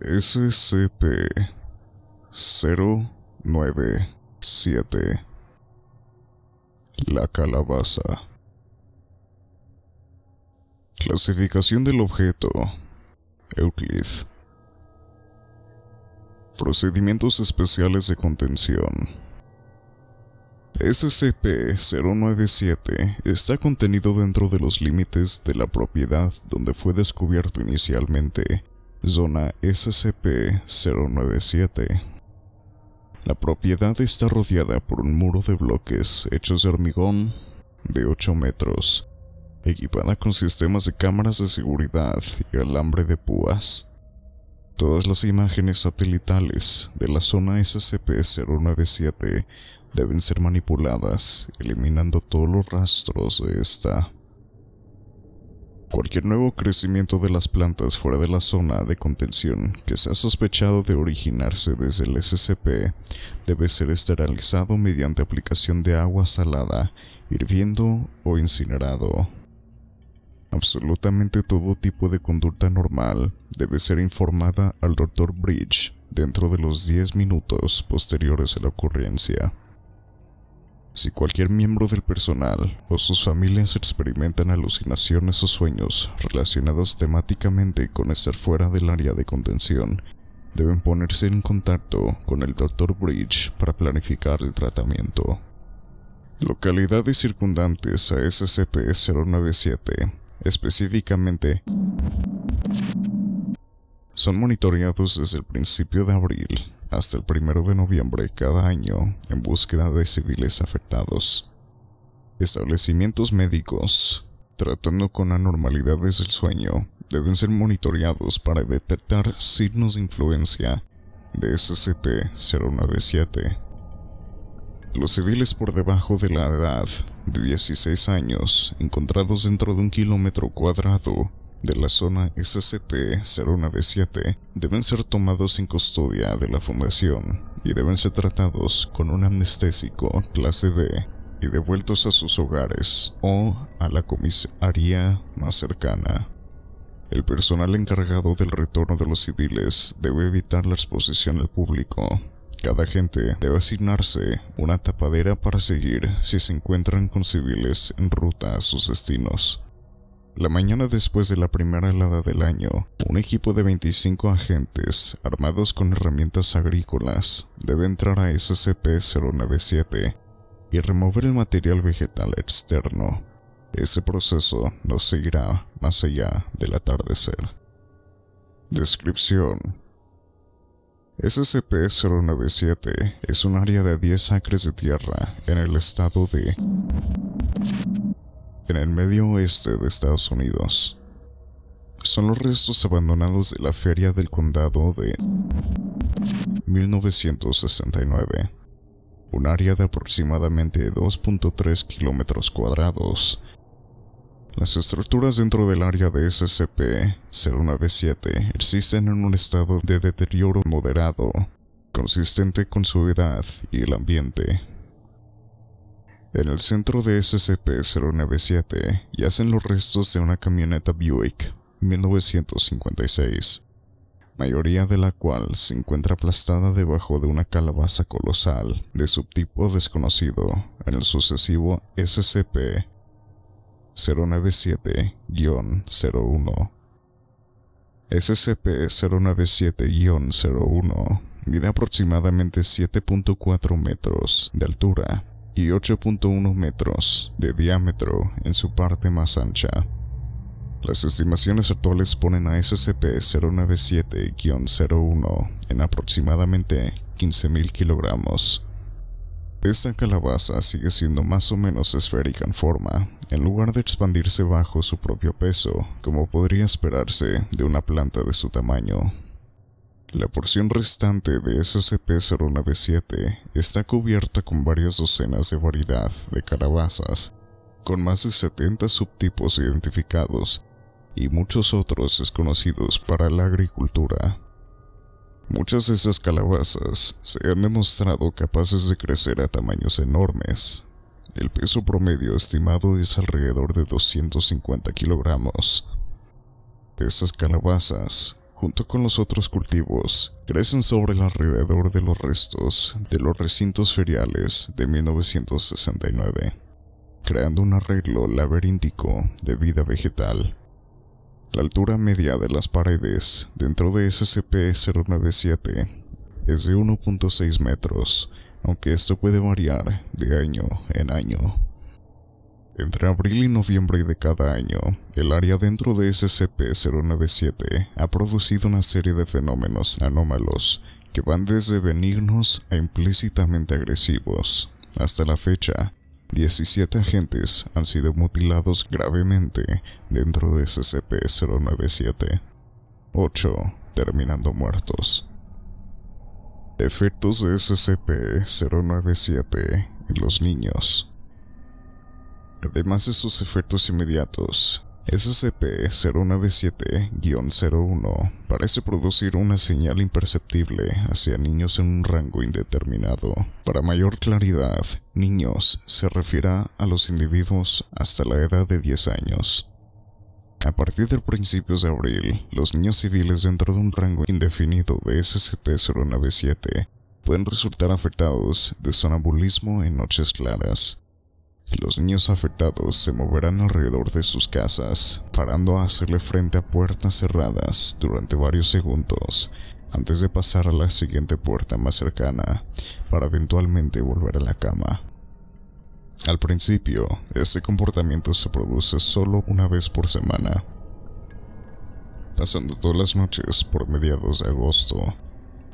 SCP-097 La calabaza. Clasificación del objeto. Euclid. Procedimientos especiales de contención. SCP-097 está contenido dentro de los límites de la propiedad donde fue descubierto inicialmente, zona SCP-097. La propiedad está rodeada por un muro de bloques hechos de hormigón de 8 metros, equipada con sistemas de cámaras de seguridad y alambre de púas. Todas las imágenes satelitales de la zona SCP-097 deben ser manipuladas, eliminando todos los rastros de esta. Cualquier nuevo crecimiento de las plantas fuera de la zona de contención que sea sospechado de originarse desde el SCP debe ser esterilizado mediante aplicación de agua salada, hirviendo o incinerado. Absolutamente todo tipo de conducta normal debe ser informada al Dr. Bridge dentro de los 10 minutos posteriores a la ocurrencia. Si cualquier miembro del personal o sus familias experimentan alucinaciones o sueños relacionados temáticamente con estar fuera del área de contención, deben ponerse en contacto con el Dr. Bridge para planificar el tratamiento. Localidades circundantes a SCP-097, específicamente, son monitoreados desde el principio de abril hasta el primero de noviembre cada año en búsqueda de civiles afectados. Establecimientos médicos, tratando con anormalidades del sueño, deben ser monitoreados para detectar signos de influencia de SCP-097. Los civiles por debajo de la edad de 16 años, encontrados dentro de un kilómetro cuadrado de la zona SCP-097 deben ser tomados en custodia de la Fundación y deben ser tratados con un amnestésico clase B y devueltos a sus hogares o a la comisaría más cercana. El personal encargado del retorno de los civiles debe evitar la exposición al público. Cada agente debe asignarse una tapadera para seguir si se encuentran con civiles en ruta a sus destinos. La mañana después de la primera helada del año, un equipo de 25 agentes, armados con herramientas agrícolas, debe entrar a SCP-097 y remover el material vegetal externo. Este proceso no seguirá más allá del atardecer. Descripción SCP-097 es un área de 10 acres de tierra en el estado de en el medio oeste de Estados Unidos. Son los restos abandonados de la feria del condado de 1969, un área de aproximadamente 2.3 kilómetros cuadrados. Las estructuras dentro del área de SCP-097 existen en un estado de deterioro moderado, consistente con su edad y el ambiente. En el centro de SCP-097 yacen los restos de una camioneta Buick 1956, mayoría de la cual se encuentra aplastada debajo de una calabaza colosal de subtipo desconocido en el sucesivo SCP-097-01. SCP-097-01 mide aproximadamente 7.4 metros de altura y 8.1 metros de diámetro en su parte más ancha. Las estimaciones actuales ponen a SCP-097-01 en aproximadamente 15.000 kilogramos. Esta calabaza sigue siendo más o menos esférica en forma, en lugar de expandirse bajo su propio peso, como podría esperarse de una planta de su tamaño. La porción restante de SCP-097 está cubierta con varias docenas de variedad de calabazas, con más de 70 subtipos identificados y muchos otros desconocidos para la agricultura. Muchas de esas calabazas se han demostrado capaces de crecer a tamaños enormes. El peso promedio estimado es alrededor de 250 kilogramos. Esas calabazas junto con los otros cultivos, crecen sobre el alrededor de los restos de los recintos feriales de 1969, creando un arreglo laberíntico de vida vegetal. La altura media de las paredes dentro de SCP-097 es de 1.6 metros, aunque esto puede variar de año en año. Entre abril y noviembre de cada año, el área dentro de SCP-097 ha producido una serie de fenómenos anómalos que van desde benignos a implícitamente agresivos. Hasta la fecha, 17 agentes han sido mutilados gravemente dentro de SCP-097, 8 terminando muertos. Efectos de SCP-097 en los niños. Además de sus efectos inmediatos, SCP-097-01 parece producir una señal imperceptible hacia niños en un rango indeterminado. Para mayor claridad, niños se refiere a los individuos hasta la edad de 10 años. A partir de principios de abril, los niños civiles dentro de un rango indefinido de SCP-097 pueden resultar afectados de sonambulismo en noches claras, los niños afectados se moverán alrededor de sus casas, parando a hacerle frente a puertas cerradas durante varios segundos antes de pasar a la siguiente puerta más cercana para eventualmente volver a la cama. Al principio, este comportamiento se produce solo una vez por semana, pasando todas las noches por mediados de agosto.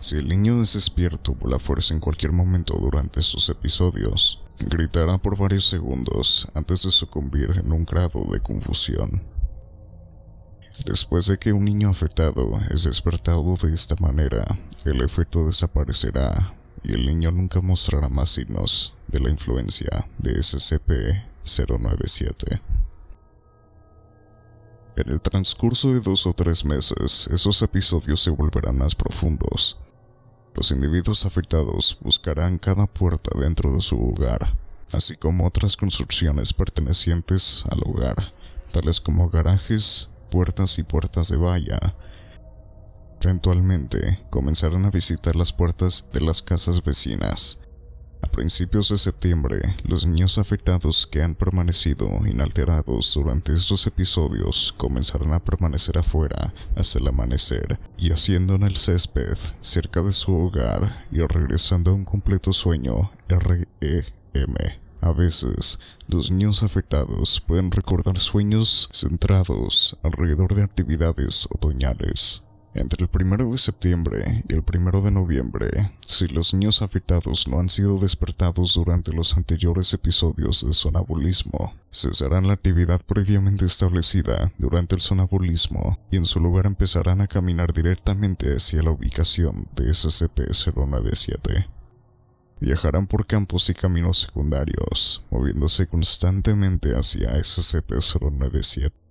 Si el niño es despierto por la fuerza en cualquier momento durante sus episodios, Gritará por varios segundos antes de sucumbir en un grado de confusión. Después de que un niño afectado es despertado de esta manera, el efecto desaparecerá y el niño nunca mostrará más signos de la influencia de SCP-097. En el transcurso de dos o tres meses, esos episodios se volverán más profundos los individuos afectados buscarán cada puerta dentro de su hogar, así como otras construcciones pertenecientes al hogar, tales como garajes, puertas y puertas de valla. Eventualmente comenzarán a visitar las puertas de las casas vecinas, a principios de septiembre, los niños afectados que han permanecido inalterados durante estos episodios comenzarán a permanecer afuera hasta el amanecer, y haciendo en el césped cerca de su hogar y regresando a un completo sueño REM. A veces, los niños afectados pueden recordar sueños centrados alrededor de actividades otoñales, entre el 1 de septiembre y el 1 de noviembre, si los niños afectados no han sido despertados durante los anteriores episodios de sonambulismo, cesarán la actividad previamente establecida durante el sonambulismo y en su lugar empezarán a caminar directamente hacia la ubicación de SCP-097. Viajarán por campos y caminos secundarios, moviéndose constantemente hacia SCP-097.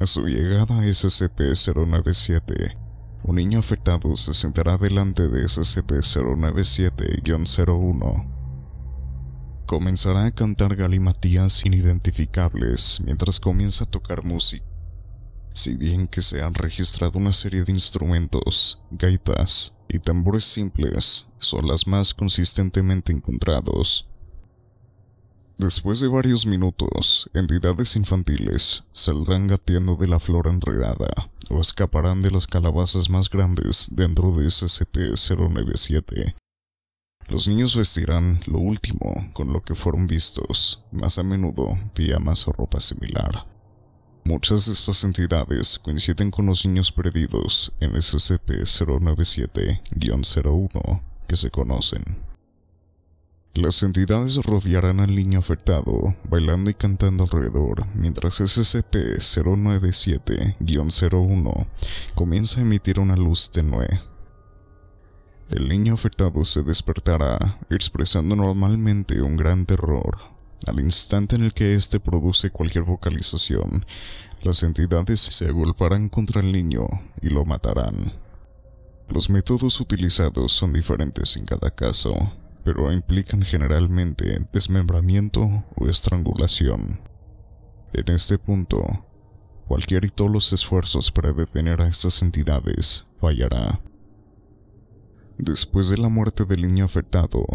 A su llegada a SCP-097, un niño afectado se sentará delante de SCP-097-01. Comenzará a cantar galimatías inidentificables mientras comienza a tocar música. Si bien que se han registrado una serie de instrumentos, gaitas y tambores simples son las más consistentemente encontrados, Después de varios minutos, entidades infantiles saldrán gateando de la flora enredada o escaparán de las calabazas más grandes dentro de SCP-097. Los niños vestirán lo último con lo que fueron vistos, más a menudo pijamas o ropa similar. Muchas de estas entidades coinciden con los niños perdidos en SCP-097-01 que se conocen. Las entidades rodearán al niño afectado, bailando y cantando alrededor, mientras SCP-097-01 comienza a emitir una luz tenue. El niño afectado se despertará, expresando normalmente un gran terror. Al instante en el que éste produce cualquier vocalización, las entidades se agolparán contra el niño y lo matarán. Los métodos utilizados son diferentes en cada caso, pero implican generalmente desmembramiento o estrangulación. En este punto, cualquier y todos los esfuerzos para detener a estas entidades fallará. Después de la muerte del niño afectado,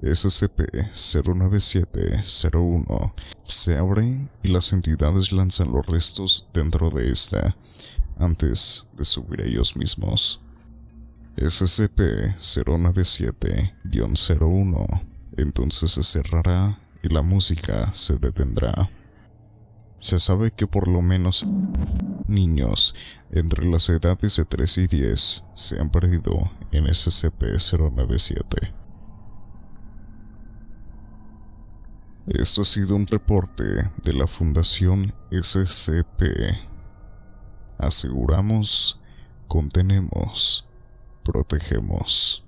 SCP-09701 se abre y las entidades lanzan los restos dentro de esta antes de subir ellos mismos. SCP-097-01 entonces se cerrará y la música se detendrá. Se sabe que por lo menos niños entre las edades de 3 y 10 se han perdido en SCP-097. Esto ha sido un reporte de la Fundación SCP. Aseguramos, contenemos, protegemos.